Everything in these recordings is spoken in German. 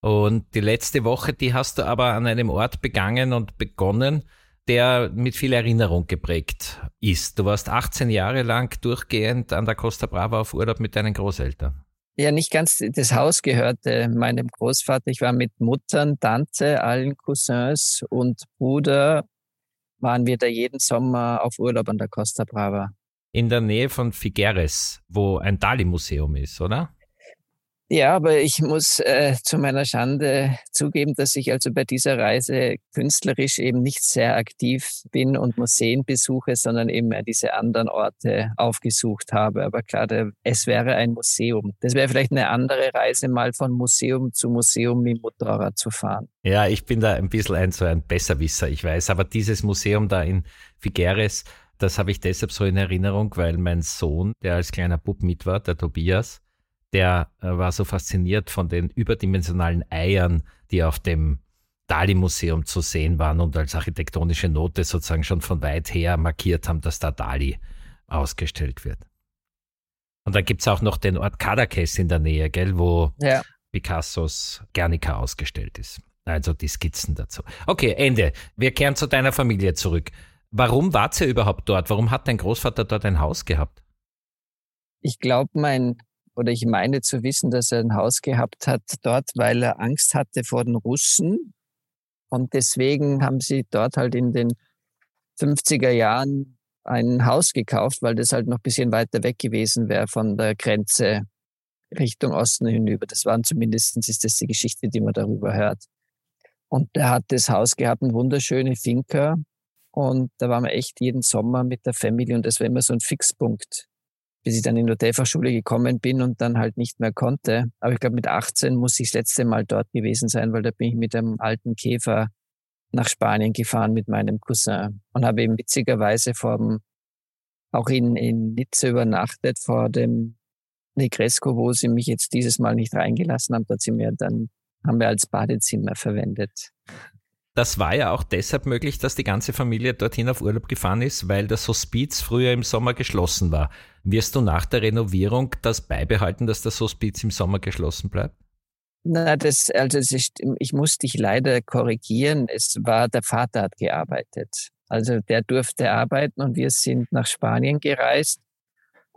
Und die letzte Woche, die hast du aber an einem Ort begangen und begonnen, der mit viel Erinnerung geprägt ist. Du warst 18 Jahre lang durchgehend an der Costa Brava auf Urlaub mit deinen Großeltern. Ja, nicht ganz. Das Haus gehörte meinem Großvater. Ich war mit Muttern, Tante, allen Cousins und Bruder waren wir da jeden Sommer auf Urlaub an der Costa Brava. In der Nähe von Figueres, wo ein Dali-Museum ist, oder? Ja, aber ich muss äh, zu meiner Schande zugeben, dass ich also bei dieser Reise künstlerisch eben nicht sehr aktiv bin und Museen besuche, sondern eben diese anderen Orte aufgesucht habe. Aber klar, der, es wäre ein Museum. Das wäre vielleicht eine andere Reise, mal von Museum zu Museum mit Motorrad zu fahren. Ja, ich bin da ein bisschen ein so ein Besserwisser, ich weiß. Aber dieses Museum da in Figueres, das habe ich deshalb so in Erinnerung, weil mein Sohn, der als kleiner Bub mit war, der Tobias, der äh, war so fasziniert von den überdimensionalen Eiern, die auf dem Dali-Museum zu sehen waren und als architektonische Note sozusagen schon von weit her markiert haben, dass da Dali ausgestellt wird. Und dann gibt es auch noch den Ort Cadaqués in der Nähe, gell, wo ja. Picassos Guernica ausgestellt ist. Also die Skizzen dazu. Okay, Ende. Wir kehren zu deiner Familie zurück. Warum wart ihr überhaupt dort? Warum hat dein Großvater dort ein Haus gehabt? Ich glaube, mein oder ich meine zu wissen, dass er ein Haus gehabt hat dort, weil er Angst hatte vor den Russen. Und deswegen haben sie dort halt in den 50er Jahren ein Haus gekauft, weil das halt noch ein bisschen weiter weg gewesen wäre von der Grenze Richtung Osten hinüber. Das waren zumindest ist das die Geschichte, die man darüber hört. Und er hat das Haus gehabt, eine wunderschöne Finca. Und da waren wir echt jeden Sommer mit der Familie und das war immer so ein Fixpunkt bis ich dann in die Hotelfachschule gekommen bin und dann halt nicht mehr konnte. Aber ich glaube, mit 18 muss ich das letzte Mal dort gewesen sein, weil da bin ich mit einem alten Käfer nach Spanien gefahren mit meinem Cousin und habe eben witzigerweise vor dem, auch in, in Nizza übernachtet vor dem Negresco, wo sie mich jetzt dieses Mal nicht reingelassen haben. Dort sind wir dann, haben wir als Badezimmer verwendet. Das war ja auch deshalb möglich, dass die ganze Familie dorthin auf Urlaub gefahren ist, weil das Hospiz früher im Sommer geschlossen war. Wirst du nach der Renovierung das beibehalten, dass das Hospiz im Sommer geschlossen bleibt? Na, das, also es ist, ich muss dich leider korrigieren. Es war, der Vater hat gearbeitet. Also der durfte arbeiten und wir sind nach Spanien gereist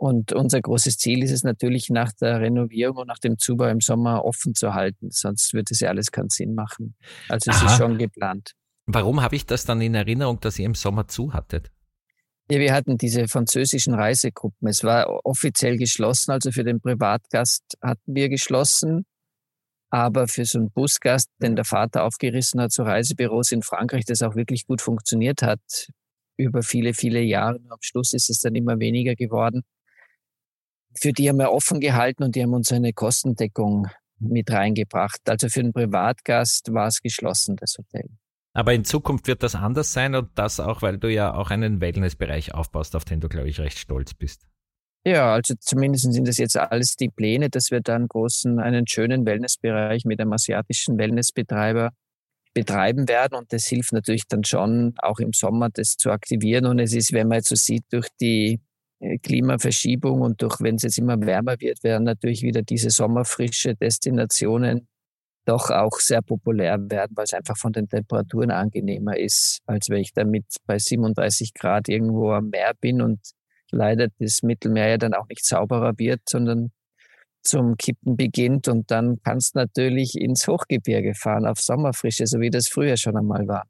und unser großes Ziel ist es natürlich, nach der Renovierung und nach dem Zubau im Sommer offen zu halten. Sonst würde es ja alles keinen Sinn machen. Also es Aha. ist schon geplant. Warum habe ich das dann in Erinnerung, dass ihr im Sommer zu hattet? Ja, wir hatten diese französischen Reisegruppen. Es war offiziell geschlossen, also für den Privatgast hatten wir geschlossen. Aber für so einen Busgast, den der Vater aufgerissen hat, zu Reisebüros in Frankreich, das auch wirklich gut funktioniert hat, über viele, viele Jahre. Am Schluss ist es dann immer weniger geworden für die haben wir offen gehalten und die haben uns eine Kostendeckung mit reingebracht. Also für den Privatgast war es geschlossen, das Hotel. Aber in Zukunft wird das anders sein und das auch, weil du ja auch einen Wellnessbereich aufbaust, auf den du, glaube ich, recht stolz bist. Ja, also zumindest sind das jetzt alles die Pläne, dass wir dann großen, einen schönen Wellnessbereich mit einem asiatischen Wellnessbetreiber betreiben werden. Und das hilft natürlich dann schon, auch im Sommer das zu aktivieren. Und es ist, wenn man jetzt so sieht, durch die äh, Klimaverschiebung und durch, wenn es jetzt immer wärmer wird, werden natürlich wieder diese sommerfrische Destinationen doch auch sehr populär werden, weil es einfach von den Temperaturen angenehmer ist, als wenn ich damit bei 37 Grad irgendwo am Meer bin und leider das Mittelmeer ja dann auch nicht sauberer wird, sondern zum Kippen beginnt und dann kannst du natürlich ins Hochgebirge fahren auf Sommerfrische, so wie das früher schon einmal war.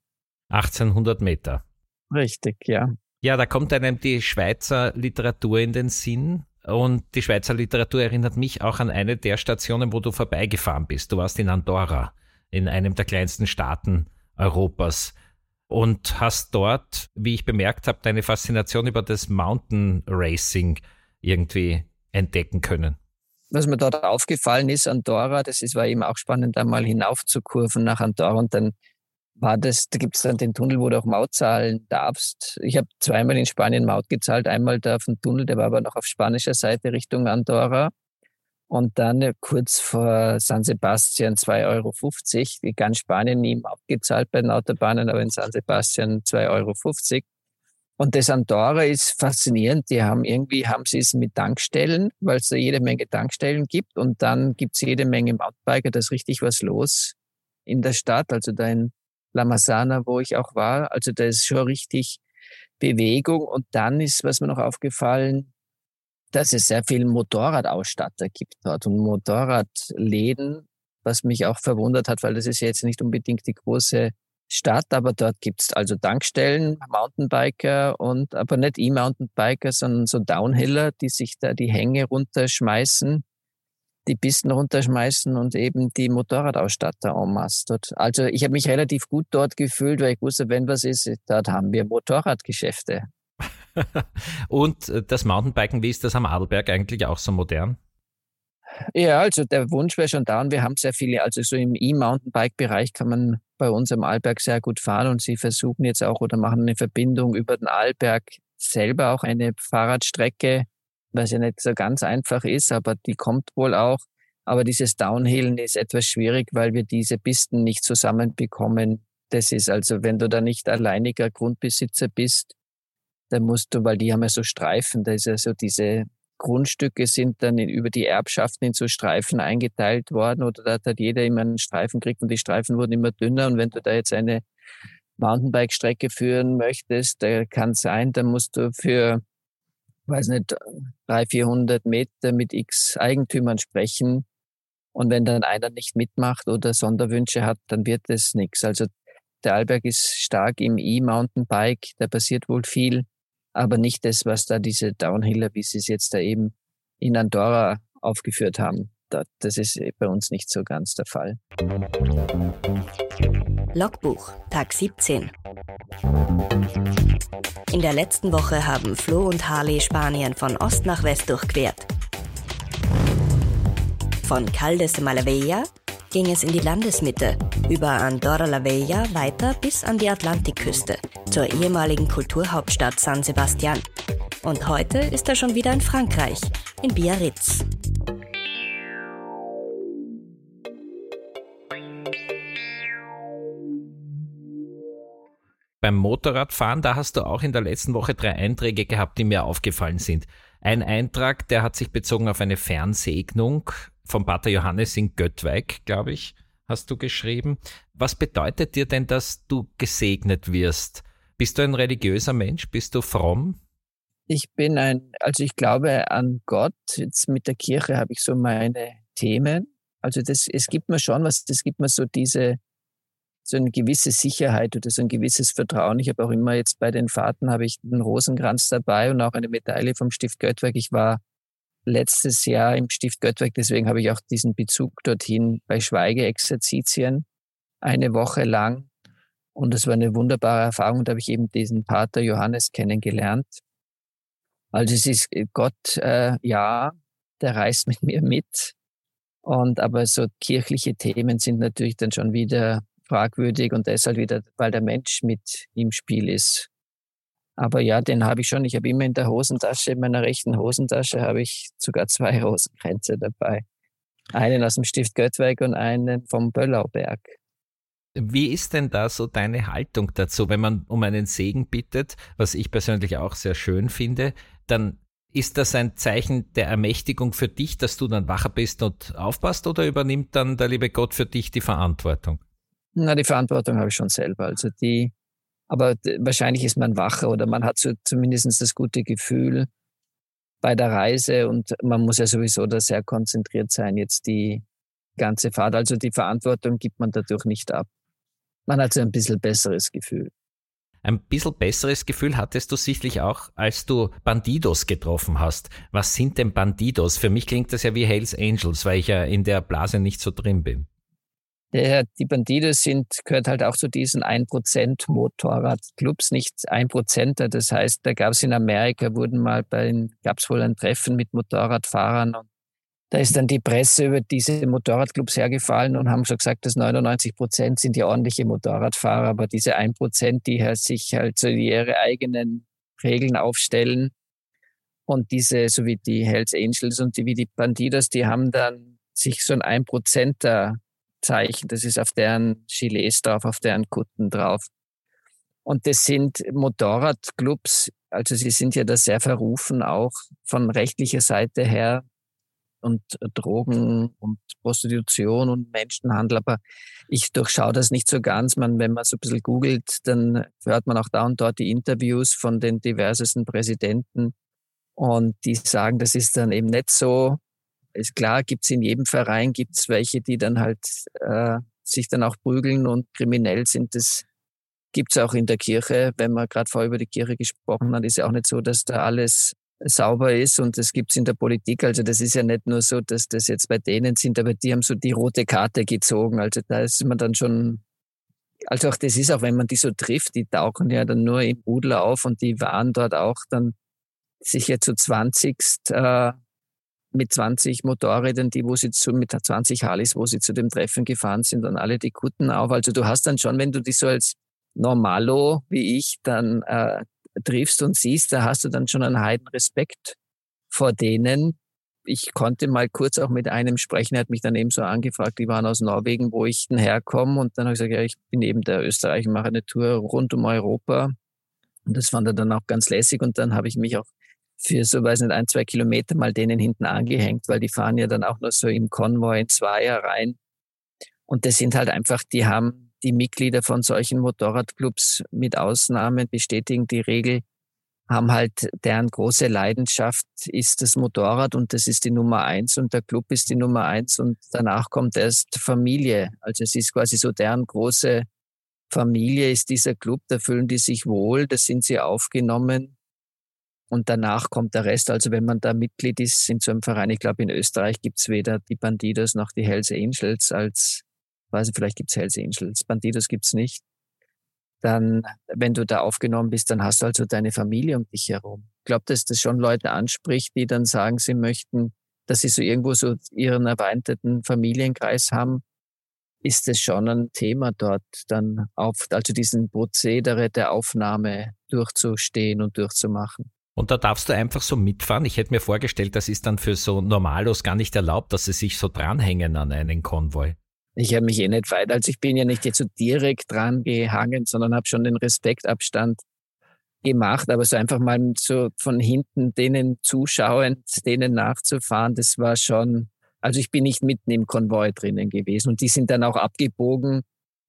1800 Meter. Richtig, ja. Ja, da kommt einem die Schweizer Literatur in den Sinn. Und die Schweizer Literatur erinnert mich auch an eine der Stationen, wo du vorbeigefahren bist. Du warst in Andorra, in einem der kleinsten Staaten Europas. Und hast dort, wie ich bemerkt habe, deine Faszination über das Mountain Racing irgendwie entdecken können. Was mir dort aufgefallen ist, Andorra, das ist, war eben auch spannend, einmal hinaufzukurven nach Andorra und dann war das, da gibt es dann den Tunnel, wo du auch Maut zahlen darfst. Ich habe zweimal in Spanien Maut gezahlt, einmal da auf dem Tunnel, der war aber noch auf spanischer Seite Richtung Andorra. Und dann kurz vor San Sebastian 2,50 Euro. Die ganz Spanien nie abgezahlt bei den Autobahnen, aber in San Sebastian 2,50 Euro. Und das Andorra ist faszinierend. Die haben irgendwie, haben sie es mit Tankstellen, weil es da jede Menge Tankstellen gibt. Und dann gibt es jede Menge Mountainbiker, da ist richtig was los in der Stadt. Also da in La Masana, wo ich auch war. Also da ist schon richtig Bewegung. Und dann ist, was mir noch aufgefallen, dass es sehr viel Motorradausstatter gibt dort und Motorradläden, was mich auch verwundert hat, weil das ist jetzt nicht unbedingt die große Stadt, aber dort gibt's also Tankstellen, Mountainbiker und aber nicht E-Mountainbiker, sondern so Downhiller, die sich da die Hänge runterschmeißen die Pisten runterschmeißen und eben die Motorradausstatter en masse dort. Also ich habe mich relativ gut dort gefühlt, weil ich wusste, wenn was ist, dort haben wir Motorradgeschäfte. und äh, das Mountainbiken, wie ist das am Adelberg eigentlich auch so modern? Ja, also der Wunsch wäre schon da und wir haben sehr viele, also so im E-Mountainbike-Bereich kann man bei uns am Arlberg sehr gut fahren und sie versuchen jetzt auch oder machen eine Verbindung über den Arlberg selber auch eine Fahrradstrecke was ja nicht so ganz einfach ist, aber die kommt wohl auch. Aber dieses Downhillen ist etwas schwierig, weil wir diese Pisten nicht zusammenbekommen. Das ist also, wenn du da nicht alleiniger Grundbesitzer bist, dann musst du, weil die haben ja so Streifen, da ist ja so diese Grundstücke sind dann in, über die Erbschaften in so Streifen eingeteilt worden oder da hat jeder immer einen Streifen gekriegt und die Streifen wurden immer dünner und wenn du da jetzt eine Mountainbike-Strecke führen möchtest, da kann sein, dann musst du für weiß nicht, 300, 400 Meter mit x Eigentümern sprechen. Und wenn dann einer nicht mitmacht oder Sonderwünsche hat, dann wird es nichts. Also der Alberg ist stark im E-Mountainbike, da passiert wohl viel, aber nicht das, was da diese Downhiller, wie sie es jetzt da eben in Andorra aufgeführt haben. Das ist bei uns nicht so ganz der Fall. Logbuch, Tag 17. In der letzten Woche haben Flo und Harley Spanien von Ost nach West durchquert. Von Caldes de Malavella ging es in die Landesmitte, über Andorra la Vella weiter bis an die Atlantikküste, zur ehemaligen Kulturhauptstadt San Sebastian. Und heute ist er schon wieder in Frankreich, in Biarritz. Beim Motorradfahren, da hast du auch in der letzten Woche drei Einträge gehabt, die mir aufgefallen sind. Ein Eintrag, der hat sich bezogen auf eine Fernsegnung vom Pater Johannes in Göttweig, glaube ich, hast du geschrieben. Was bedeutet dir denn, dass du gesegnet wirst? Bist du ein religiöser Mensch? Bist du fromm? Ich bin ein, also ich glaube an Gott. Jetzt mit der Kirche habe ich so meine Themen. Also das, es gibt mir schon was, es gibt mir so diese, so eine gewisse Sicherheit oder so ein gewisses Vertrauen. Ich habe auch immer jetzt bei den Fahrten habe ich einen Rosenkranz dabei und auch eine Medaille vom Stift Göttwerk. Ich war letztes Jahr im Stift Göttwerk, deswegen habe ich auch diesen Bezug dorthin bei Schweigeexerzitien eine Woche lang. Und es war eine wunderbare Erfahrung. Da habe ich eben diesen Pater Johannes kennengelernt. Also es ist Gott, äh, ja, der reist mit mir mit. Und aber so kirchliche Themen sind natürlich dann schon wieder fragwürdig und deshalb wieder, weil der Mensch mit im Spiel ist. Aber ja, den habe ich schon. Ich habe immer in der Hosentasche, in meiner rechten Hosentasche, habe ich sogar zwei Rosenkränze dabei. Einen aus dem Stift Göttweig und einen vom Böllauberg. Wie ist denn da so deine Haltung dazu, wenn man um einen Segen bittet, was ich persönlich auch sehr schön finde, dann ist das ein Zeichen der Ermächtigung für dich, dass du dann wacher bist und aufpasst oder übernimmt dann der liebe Gott für dich die Verantwortung? Na, die Verantwortung habe ich schon selber. Also die, aber wahrscheinlich ist man wacher oder man hat so zumindest das gute Gefühl, bei der Reise und man muss ja sowieso da sehr konzentriert sein, jetzt die ganze Fahrt. Also die Verantwortung gibt man dadurch nicht ab. Man hat so ein bisschen besseres Gefühl. Ein bisschen besseres Gefühl hattest du sicherlich auch, als du Bandidos getroffen hast. Was sind denn Bandidos? Für mich klingt das ja wie Hells Angels, weil ich ja in der Blase nicht so drin bin. Ja, die Bandidos sind, gehört halt auch zu diesen 1% Motorradclubs, nicht 1%er. Das heißt, da gab es in Amerika, wurden mal bei, gab es wohl ein Treffen mit Motorradfahrern und da ist dann die Presse über diese Motorradclubs hergefallen und haben schon gesagt, dass 99 Prozent sind ja ordentliche Motorradfahrer, aber diese 1 Prozent, die halt sich halt so ihre eigenen Regeln aufstellen und diese, so wie die Hells Angels und die, wie die Bandidos, die haben dann sich so ein 1 Prozenter Zeichen, das ist auf deren Gilets drauf, auf deren Kutten drauf. Und das sind Motorradclubs, also sie sind ja da sehr verrufen, auch von rechtlicher Seite her und Drogen und Prostitution und Menschenhandel. Aber ich durchschaue das nicht so ganz. Man, wenn man so ein bisschen googelt, dann hört man auch da und dort die Interviews von den diversesten Präsidenten. Und die sagen, das ist dann eben nicht so. Ist klar, gibt es in jedem Verein gibt's welche, die dann halt äh, sich dann auch prügeln und kriminell sind. Das gibt's auch in der Kirche. Wenn man gerade vorher über die Kirche gesprochen hat, ist ja auch nicht so, dass da alles sauber ist und das gibt's in der Politik. Also das ist ja nicht nur so, dass das jetzt bei denen sind, aber die haben so die rote Karte gezogen. Also da ist man dann schon, also auch das ist auch, wenn man die so trifft, die tauchen ja dann nur im Rudel auf und die waren dort auch dann sicher zu 20 äh, mit 20 Motorrädern, die wo sie zu, mit 20 Harleys, wo sie zu dem Treffen gefahren sind, dann alle die Kutten auf. Also du hast dann schon, wenn du die so als Normalo wie ich dann äh, triffst und siehst, da hast du dann schon einen heiden Respekt vor denen. Ich konnte mal kurz auch mit einem sprechen, er hat mich dann eben so angefragt, die waren aus Norwegen, wo ich denn herkomme. Und dann habe ich gesagt, ja, ich bin eben der Österreich, mache eine Tour rund um Europa. Und das fand er dann auch ganz lässig. Und dann habe ich mich auch für so, weiß nicht, ein, zwei Kilometer mal denen hinten angehängt, weil die fahren ja dann auch nur so im Konvoi in Zweier rein. Und das sind halt einfach, die haben die Mitglieder von solchen Motorradclubs mit Ausnahmen bestätigen die Regel, haben halt deren große Leidenschaft ist das Motorrad und das ist die Nummer eins und der Club ist die Nummer eins und danach kommt erst Familie. Also es ist quasi so deren große Familie ist dieser Club, da fühlen die sich wohl, da sind sie aufgenommen und danach kommt der Rest. Also wenn man da Mitglied ist in so einem Verein, ich glaube in Österreich gibt's weder die Bandidos noch die Hells Angels als weiß ich, vielleicht gibt's Hells Angels, Bandidos gibt's nicht. Dann, wenn du da aufgenommen bist, dann hast du also deine Familie um dich herum. Ich glaube, dass das schon Leute anspricht, die dann sagen, sie möchten, dass sie so irgendwo so ihren erweiterten Familienkreis haben, ist es schon ein Thema dort dann auf, also diesen Prozedere der Aufnahme durchzustehen und durchzumachen. Und da darfst du einfach so mitfahren. Ich hätte mir vorgestellt, das ist dann für so Normalos gar nicht erlaubt, dass sie sich so dranhängen an einen Konvoi. Ich habe mich eh nicht weit, also ich bin ja nicht jetzt so direkt dran gehangen, sondern habe schon den Respektabstand gemacht, aber so einfach mal so von hinten denen zuschauend, denen nachzufahren, das war schon, also ich bin nicht mitten im Konvoi drinnen gewesen und die sind dann auch abgebogen,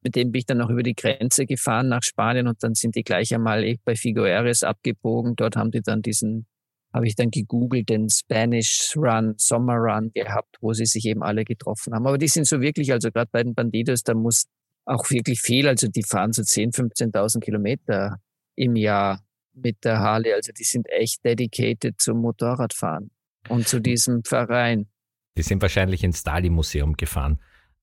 mit dem bin ich dann auch über die Grenze gefahren nach Spanien und dann sind die gleich einmal eh bei Figueres abgebogen, dort haben die dann diesen habe ich dann gegoogelt, den Spanish Run, Summer Run gehabt, wo sie sich eben alle getroffen haben. Aber die sind so wirklich, also gerade bei den Bandidos, da muss auch wirklich viel, also die fahren so 10.000, 15.000 Kilometer im Jahr mit der Harley. Also die sind echt dedicated zum Motorradfahren und zu diesem Verein. Die sind wahrscheinlich ins Dali-Museum gefahren.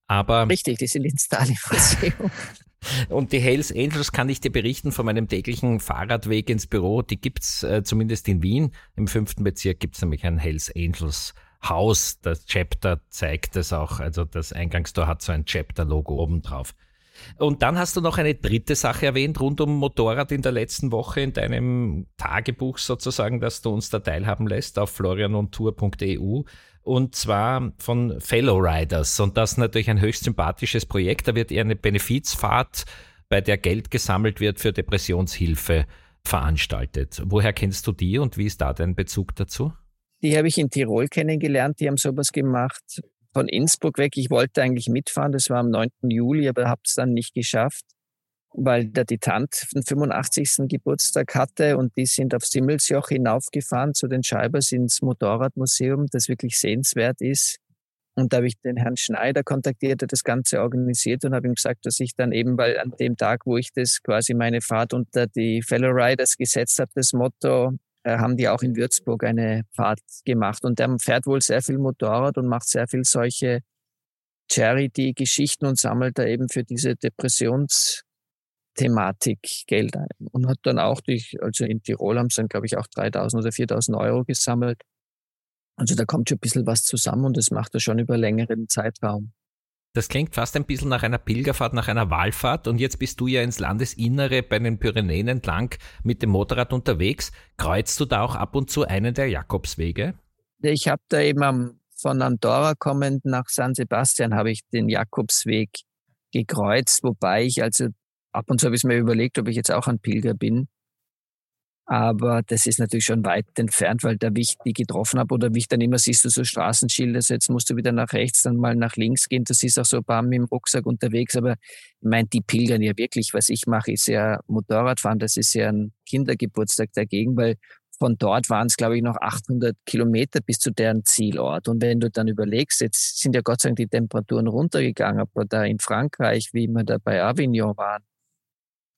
Aber Richtig, die sind ins Dali-Museum. Und die Hells Angels kann ich dir berichten von meinem täglichen Fahrradweg ins Büro. Die gibt's äh, zumindest in Wien. Im fünften Bezirk gibt's nämlich ein Hells Angels Haus. Das Chapter zeigt es auch. Also das Eingangstor hat so ein Chapter-Logo oben drauf. Und dann hast du noch eine dritte Sache erwähnt rund um Motorrad in der letzten Woche in deinem Tagebuch sozusagen, dass du uns da teilhaben lässt auf florianontour.eu und zwar von Fellow Riders. Und das ist natürlich ein höchst sympathisches Projekt. Da wird eher eine Benefizfahrt, bei der Geld gesammelt wird für Depressionshilfe veranstaltet. Woher kennst du die und wie ist da dein Bezug dazu? Die habe ich in Tirol kennengelernt. Die haben sowas gemacht von Innsbruck weg. Ich wollte eigentlich mitfahren. Das war am 9. Juli, aber habe es dann nicht geschafft. Weil der die Tante den 85. Geburtstag hatte und die sind auf Simmelsjoch hinaufgefahren zu den Scheibers ins Motorradmuseum, das wirklich sehenswert ist. Und da habe ich den Herrn Schneider kontaktiert, der das Ganze organisiert und habe ihm gesagt, dass ich dann eben, weil an dem Tag, wo ich das quasi meine Fahrt unter die Fellow Riders gesetzt habe, das Motto, äh, haben die auch in Würzburg eine Fahrt gemacht. Und der fährt wohl sehr viel Motorrad und macht sehr viel solche Charity-Geschichten und sammelt da eben für diese Depressions- Thematik Geld ein und hat dann auch durch, also in Tirol haben sie dann, glaube ich, auch 3000 oder 4000 Euro gesammelt. Also da kommt schon ein bisschen was zusammen und das macht er schon über längeren Zeitraum. Das klingt fast ein bisschen nach einer Pilgerfahrt, nach einer Wahlfahrt. Und jetzt bist du ja ins Landesinnere bei den Pyrenäen entlang mit dem Motorrad unterwegs. Kreuzt du da auch ab und zu einen der Jakobswege? Ich habe da eben am, von Andorra kommend nach San Sebastian habe ich den Jakobsweg gekreuzt, wobei ich also ab und zu habe ich mir überlegt, ob ich jetzt auch ein Pilger bin. Aber das ist natürlich schon weit entfernt, weil da wie ich die getroffen habe oder wie ich dann immer siehst du so Straßenschilder, also jetzt musst du wieder nach rechts, dann mal nach links gehen. Du siehst auch so ein paar mit dem Rucksack unterwegs. Aber ich meine, die pilgern ja wirklich. Was ich mache, ist ja Motorradfahren. Das ist ja ein Kindergeburtstag dagegen, weil von dort waren es, glaube ich, noch 800 Kilometer bis zu deren Zielort. Und wenn du dann überlegst, jetzt sind ja Gott sei Dank die Temperaturen runtergegangen, aber da in Frankreich, wie wir da bei Avignon waren,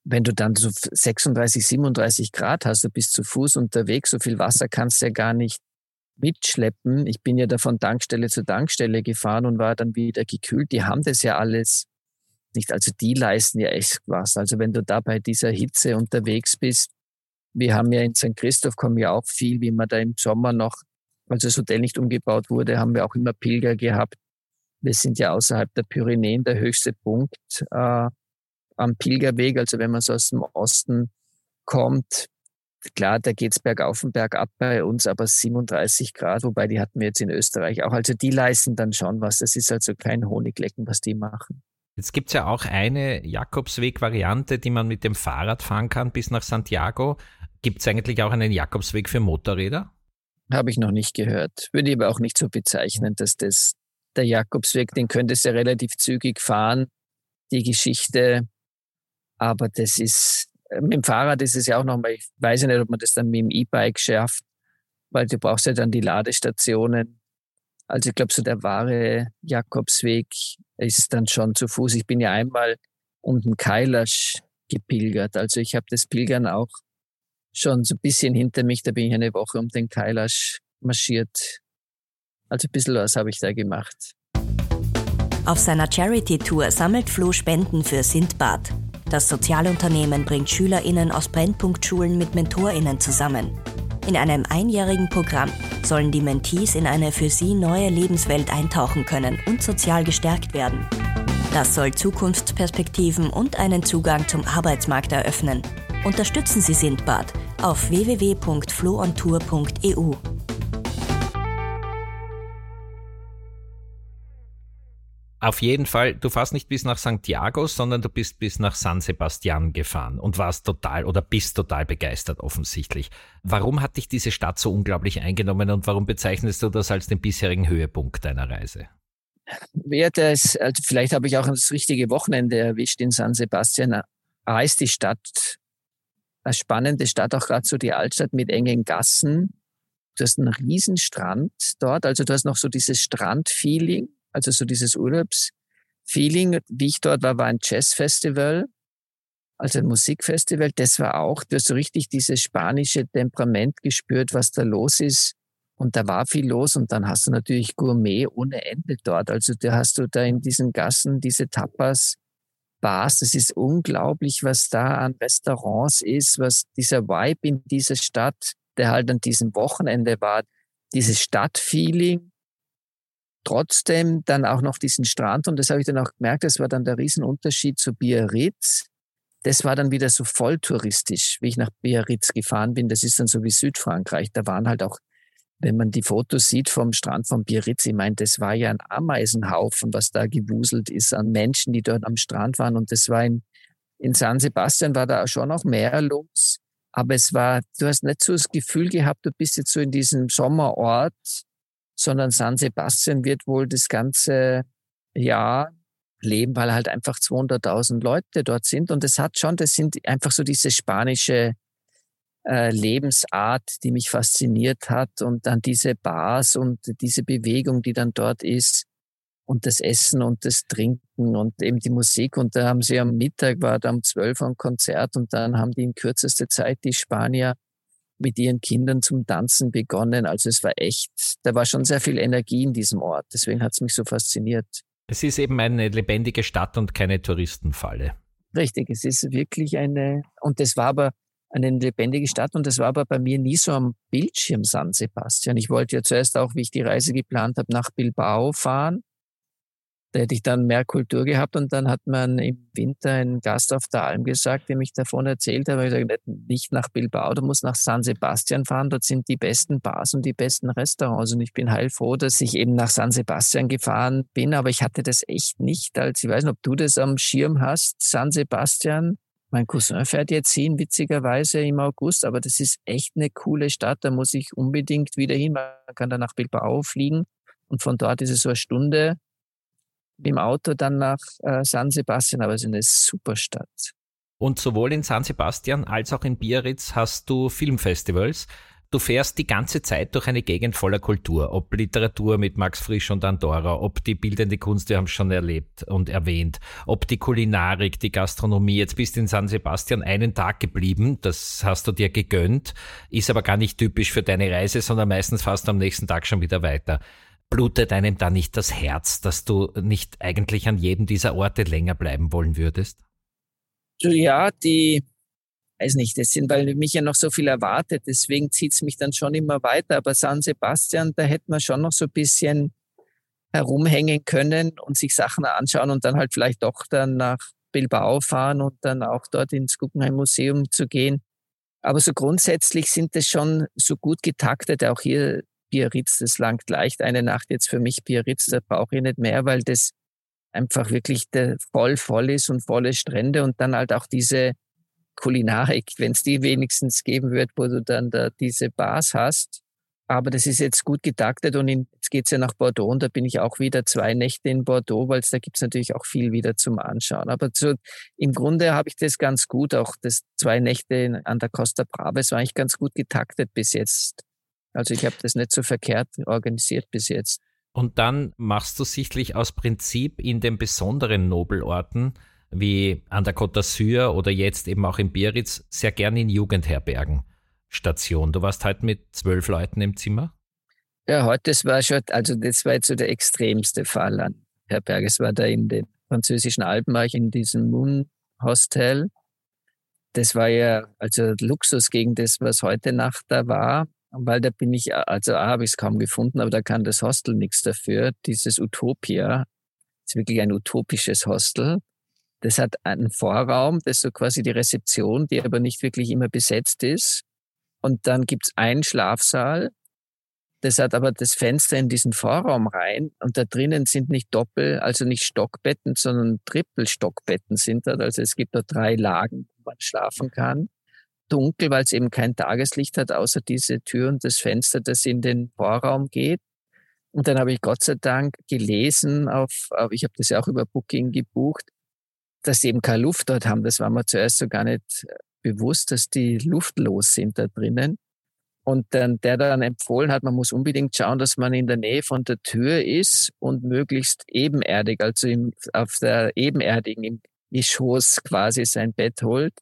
wenn du dann so 36, 37 Grad hast, du bist zu Fuß unterwegs, so viel Wasser kannst du ja gar nicht mitschleppen. Ich bin ja da von Tankstelle zu Tankstelle gefahren und war dann wieder gekühlt. Die haben das ja alles nicht. Also die leisten ja echt was. Also wenn du da bei dieser Hitze unterwegs bist, wir haben ja in St. Christoph kommen ja auch viel, wie man da im Sommer noch, als das Hotel nicht umgebaut wurde, haben wir auch immer Pilger gehabt. Wir sind ja außerhalb der Pyrenäen der höchste Punkt. Äh, am Pilgerweg, also wenn man so aus dem Osten kommt, klar, da geht's bergauf und bergab bei uns, aber 37 Grad, wobei die hatten wir jetzt in Österreich auch. Also die leisten dann schon was. Das ist also kein Honiglecken, was die machen. Jetzt gibt's ja auch eine Jakobsweg-Variante, die man mit dem Fahrrad fahren kann bis nach Santiago. Gibt's eigentlich auch einen Jakobsweg für Motorräder? Habe ich noch nicht gehört. Würde ich aber auch nicht so bezeichnen, dass das der Jakobsweg, den könntest du relativ zügig fahren. Die Geschichte aber das ist, äh, mit dem Fahrrad ist es ja auch nochmal, ich weiß nicht, ob man das dann mit dem E-Bike schärft, weil du brauchst ja dann die Ladestationen. Also ich glaube, so der wahre Jakobsweg ist dann schon zu Fuß. Ich bin ja einmal um den Kailasch gepilgert. Also ich habe das Pilgern auch schon so ein bisschen hinter mich. Da bin ich eine Woche um den Kailasch marschiert. Also ein bisschen was habe ich da gemacht. Auf seiner Charity-Tour sammelt Flo Spenden für Sindbad. Das Sozialunternehmen bringt SchülerInnen aus Brennpunktschulen mit MentorInnen zusammen. In einem einjährigen Programm sollen die Mentees in eine für sie neue Lebenswelt eintauchen können und sozial gestärkt werden. Das soll Zukunftsperspektiven und einen Zugang zum Arbeitsmarkt eröffnen. Unterstützen Sie Sindbad auf www.floontour.eu. Auf jeden Fall, du fährst nicht bis nach Santiago, sondern du bist bis nach San Sebastian gefahren und warst total oder bist total begeistert offensichtlich. Warum hat dich diese Stadt so unglaublich eingenommen und warum bezeichnest du das als den bisherigen Höhepunkt deiner Reise? Ja, das, also vielleicht habe ich auch das richtige Wochenende erwischt in San Sebastian. A ist die Stadt eine spannende Stadt, auch gerade so die Altstadt mit engen Gassen. Du hast einen riesen Strand dort, also du hast noch so dieses Strandfeeling also so dieses Urlaubsfeeling. Wie ich dort war, war ein Jazzfestival, also ein Musikfestival. Das war auch, du hast so richtig dieses spanische Temperament gespürt, was da los ist. Und da war viel los und dann hast du natürlich Gourmet ohne Ende dort. Also da hast du da in diesen Gassen diese Tapas, Bars. Das ist unglaublich, was da an Restaurants ist, was dieser Vibe in dieser Stadt, der halt an diesem Wochenende war, dieses Stadtfeeling, trotzdem dann auch noch diesen Strand und das habe ich dann auch gemerkt, das war dann der Riesenunterschied zu Biarritz. Das war dann wieder so voll touristisch, wie ich nach Biarritz gefahren bin. Das ist dann so wie Südfrankreich. Da waren halt auch, wenn man die Fotos sieht vom Strand von Biarritz, ich meine, das war ja ein Ameisenhaufen, was da gewuselt ist an Menschen, die dort am Strand waren. Und das war in, in San Sebastian war da schon noch mehr los. Aber es war, du hast nicht so das Gefühl gehabt, du bist jetzt so in diesem Sommerort, sondern San Sebastian wird wohl das ganze Jahr leben, weil halt einfach 200.000 Leute dort sind. Und es hat schon, das sind einfach so diese spanische äh, Lebensart, die mich fasziniert hat und dann diese Bars und diese Bewegung, die dann dort ist und das Essen und das Trinken und eben die Musik. Und da haben sie am Mittag, war da um 12 Uhr ein Konzert und dann haben die in kürzester Zeit die Spanier mit ihren Kindern zum Tanzen begonnen. Also es war echt, da war schon sehr viel Energie in diesem Ort. Deswegen hat es mich so fasziniert. Es ist eben eine lebendige Stadt und keine Touristenfalle. Richtig, es ist wirklich eine, und das war aber eine lebendige Stadt und das war aber bei mir nie so am Bildschirm San Sebastian. Ich wollte ja zuerst auch, wie ich die Reise geplant habe, nach Bilbao fahren da hätte ich dann mehr Kultur gehabt und dann hat man im Winter einen Gast auf der Alm gesagt, dem ich davon erzählt habe. Ich gesagt, nicht nach Bilbao, du musst nach San Sebastian fahren, dort sind die besten Bars und die besten Restaurants. Und ich bin heilfroh, dass ich eben nach San Sebastian gefahren bin, aber ich hatte das echt nicht, als ich weiß nicht, ob du das am Schirm hast, San Sebastian. Mein Cousin fährt jetzt hin, witzigerweise im August, aber das ist echt eine coole Stadt, da muss ich unbedingt wieder hin. Man kann dann nach Bilbao fliegen und von dort ist es so eine Stunde mit dem Auto dann nach äh, San Sebastian, aber es ist eine super Stadt. Und sowohl in San Sebastian als auch in Biarritz hast du Filmfestivals. Du fährst die ganze Zeit durch eine Gegend voller Kultur, ob Literatur mit Max Frisch und Andorra, ob die bildende Kunst, wir haben es schon erlebt und erwähnt, ob die Kulinarik, die Gastronomie. Jetzt bist du in San Sebastian einen Tag geblieben, das hast du dir gegönnt, ist aber gar nicht typisch für deine Reise, sondern meistens fast am nächsten Tag schon wieder weiter blutet einem da nicht das Herz, dass du nicht eigentlich an jedem dieser Orte länger bleiben wollen würdest? Ja, die, weiß nicht, das sind, weil mich ja noch so viel erwartet, deswegen zieht es mich dann schon immer weiter. Aber San Sebastian, da hätte man schon noch so ein bisschen herumhängen können und sich Sachen anschauen und dann halt vielleicht doch dann nach Bilbao fahren und dann auch dort ins Guggenheim Museum zu gehen. Aber so grundsätzlich sind es schon so gut getaktet, auch hier Biarritz, das langt leicht eine Nacht jetzt für mich Biarritz, da brauche ich nicht mehr, weil das einfach wirklich voll voll ist und volle Strände und dann halt auch diese Kulinarik, wenn es die wenigstens geben wird, wo du dann da diese Bars hast. Aber das ist jetzt gut getaktet und in, jetzt geht's ja nach Bordeaux und da bin ich auch wieder zwei Nächte in Bordeaux, weil da gibt's natürlich auch viel wieder zum Anschauen. Aber zu, im Grunde habe ich das ganz gut, auch das zwei Nächte an der Costa Brava, es war eigentlich ganz gut getaktet bis jetzt. Also ich habe das nicht so verkehrt organisiert bis jetzt. Und dann machst du sichtlich aus Prinzip in den besonderen Nobelorten wie an der Côte d'Azur oder jetzt eben auch in Biarritz sehr gern in Jugendherbergen Station. Du warst heute mit zwölf Leuten im Zimmer? Ja, heute das war schon, also das war jetzt so der extremste Fall an Herberge. Es war da in den französischen Alpen, war ich in diesem Moon Hostel. Das war ja also Luxus gegen das, was heute Nacht da war weil da bin ich, also A habe ich es kaum gefunden, aber da kann das Hostel nichts dafür. Dieses Utopia ist wirklich ein utopisches Hostel. Das hat einen Vorraum, das ist so quasi die Rezeption, die aber nicht wirklich immer besetzt ist. Und dann gibt's einen Schlafsaal, das hat aber das Fenster in diesen Vorraum rein und da drinnen sind nicht Doppel, also nicht Stockbetten, sondern Trippelstockbetten sind dort. Also es gibt da drei Lagen, wo man schlafen kann dunkel, weil es eben kein Tageslicht hat, außer diese Tür und das Fenster, das in den Vorraum geht. Und dann habe ich Gott sei Dank gelesen, auf, auf ich habe das ja auch über Booking gebucht, dass sie eben keine Luft dort haben. Das war mir zuerst so gar nicht bewusst, dass die luftlos sind da drinnen. Und dann, der dann empfohlen hat, man muss unbedingt schauen, dass man in der Nähe von der Tür ist und möglichst ebenerdig, also im, auf der ebenerdigen im Geschoss quasi sein Bett holt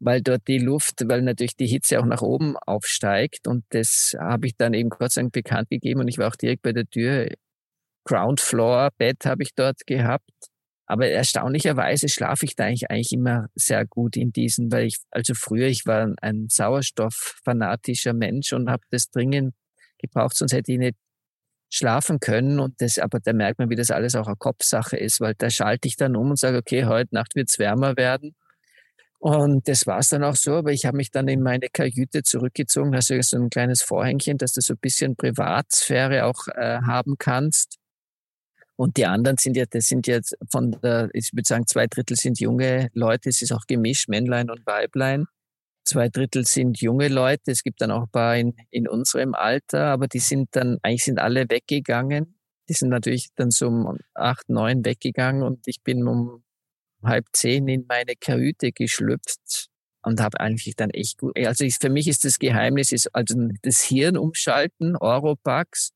weil dort die Luft, weil natürlich die Hitze auch nach oben aufsteigt. Und das habe ich dann eben Gott sei Dank bekannt gegeben und ich war auch direkt bei der Tür. Ground Floor Bett habe ich dort gehabt. Aber erstaunlicherweise schlafe ich da eigentlich, eigentlich immer sehr gut in diesen, weil ich, also früher, ich war ein Sauerstofffanatischer Mensch und habe das dringend gebraucht, sonst hätte ich nicht schlafen können. Und das, aber da merkt man, wie das alles auch eine Kopfsache ist, weil da schalte ich dann um und sage, okay, heute Nacht wird es wärmer werden. Und das war es dann auch so, aber ich habe mich dann in meine Kajüte zurückgezogen, also so ein kleines Vorhängchen, dass du so ein bisschen Privatsphäre auch äh, haben kannst. Und die anderen sind ja, das sind jetzt von der, ich würde sagen, zwei Drittel sind junge Leute, es ist auch gemischt, Männlein und Weiblein. Zwei Drittel sind junge Leute, es gibt dann auch ein paar in, in unserem Alter, aber die sind dann, eigentlich sind alle weggegangen. Die sind natürlich dann so um acht, neun weggegangen und ich bin um halb zehn in meine Kajüte geschlüpft und habe eigentlich dann echt gut. Also ich, für mich ist das Geheimnis ist also das Hirn umschalten, Oropax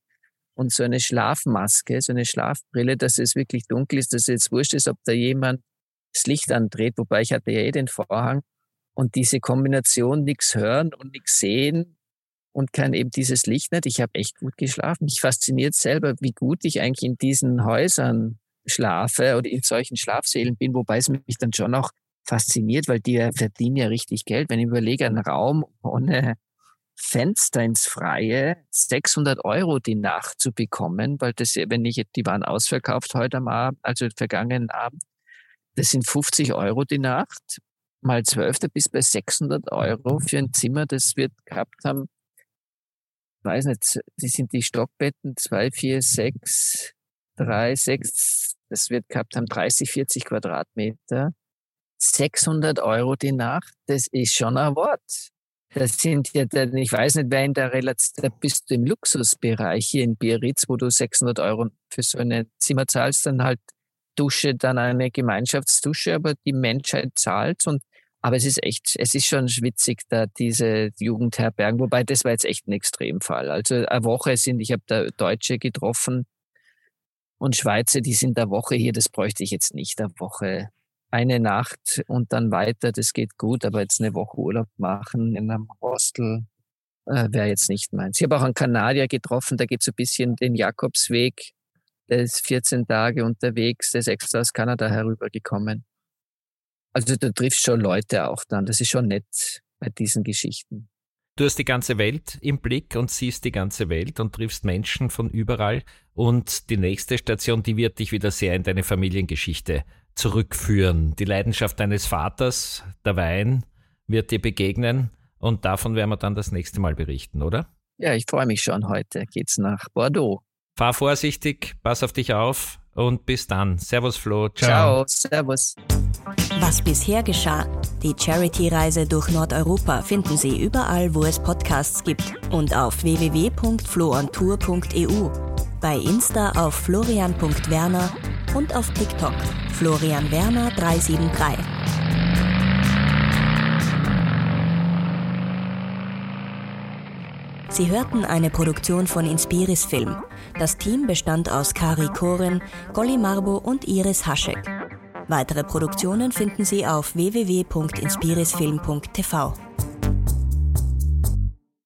und so eine Schlafmaske, so eine Schlafbrille, dass es wirklich dunkel ist, dass es jetzt wurscht ist, ob da jemand das Licht andreht, wobei ich hatte ja eh den Vorhang und diese Kombination nichts hören und nichts sehen und kann eben dieses Licht nicht. Ich habe echt gut geschlafen. Mich fasziniert selber, wie gut ich eigentlich in diesen Häusern schlafe oder in solchen Schlafsälen bin, wobei es mich dann schon auch fasziniert, weil die verdienen ja richtig Geld. Wenn ich überlege, ein Raum ohne Fenster ins Freie, 600 Euro die Nacht zu bekommen, weil das, wenn ich, die waren ausverkauft heute am Abend, also vergangenen Abend, das sind 50 Euro die Nacht, mal 12, da bis bei 600 Euro für ein Zimmer, das wird gehabt haben, weiß nicht, die sind die Stockbetten, zwei, vier, sechs, drei, sechs, das wird gehabt haben 30, 40 Quadratmeter. 600 Euro die Nacht, das ist schon ein Wort. Das sind ja, ich weiß nicht, wer in der Relation, da bist du im Luxusbereich hier in Biarritz, wo du 600 Euro für so ein Zimmer zahlst, dann halt Dusche, dann eine Gemeinschaftsdusche, aber die Menschheit zahlt und aber es ist echt, es ist schon schwitzig, da diese Jugendherbergen, wobei das war jetzt echt ein Extremfall. Also eine Woche sind, ich habe da Deutsche getroffen und Schweizer, die sind eine Woche hier, das bräuchte ich jetzt nicht, eine Woche eine Nacht und dann weiter, das geht gut, aber jetzt eine Woche Urlaub machen in einem Hostel äh, wäre jetzt nicht meins. Ich habe auch einen Kanadier getroffen, da geht so ein bisschen den Jakobsweg, der ist 14 Tage unterwegs, der ist extra aus Kanada herübergekommen. Also du triffst schon Leute auch dann, das ist schon nett bei diesen Geschichten. Du hast die ganze Welt im Blick und siehst die ganze Welt und triffst Menschen von überall. Und die nächste Station, die wird dich wieder sehr in deine Familiengeschichte zurückführen. Die Leidenschaft deines Vaters, der Wein, wird dir begegnen und davon werden wir dann das nächste Mal berichten, oder? Ja, ich freue mich schon. Heute geht's nach Bordeaux. Fahr vorsichtig, pass auf dich auf und bis dann. Servus Flo. Ciao. Ciao, servus. Was bisher geschah. Die Charity-Reise durch Nordeuropa finden Sie überall, wo es Podcasts gibt und auf www.floontour.eu, bei Insta auf florian.werner und auf TikTok Florian Werner 373. Sie hörten eine Produktion von Inspiris Film. Das Team bestand aus Kari Koren, Golly Marbo und Iris Haschek. Weitere Produktionen finden Sie auf www.inspirisfilm.tv.